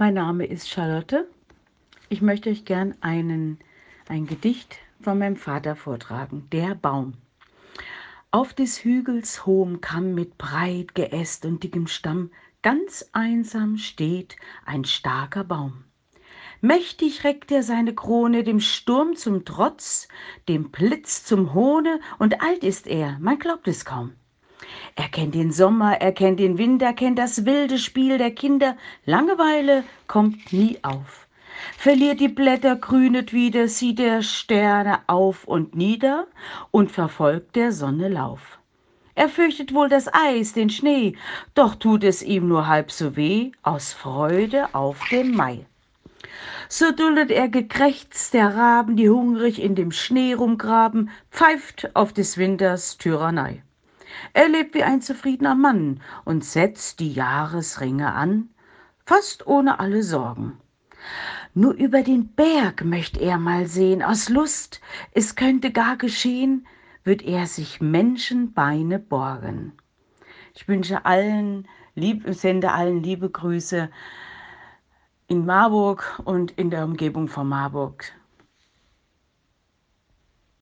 Mein Name ist Charlotte. Ich möchte euch gern einen, ein Gedicht von meinem Vater vortragen. Der Baum. Auf des Hügels hohem Kamm mit breit Geäst und dickem Stamm ganz einsam steht ein starker Baum. Mächtig reckt er seine Krone dem Sturm zum Trotz, dem Blitz zum Hohne, und alt ist er, man glaubt es kaum. Er kennt den Sommer, er kennt den Winter, kennt das wilde Spiel der Kinder. Langeweile kommt nie auf. Verliert die Blätter, grünet wieder, sieht der Sterne auf und nieder und verfolgt der Sonne Lauf. Er fürchtet wohl das Eis, den Schnee, doch tut es ihm nur halb so weh, aus Freude auf den Mai. So duldet er gekrächzt der Raben, die hungrig in dem Schnee rumgraben, pfeift auf des Winters Tyrannei. Er lebt wie ein zufriedener Mann und setzt die Jahresringe an, fast ohne alle Sorgen. Nur über den Berg möcht er mal sehen, aus Lust, es könnte gar geschehen, würd er sich Menschenbeine borgen. Ich wünsche allen, lieb, sende allen liebe Grüße in Marburg und in der Umgebung von Marburg.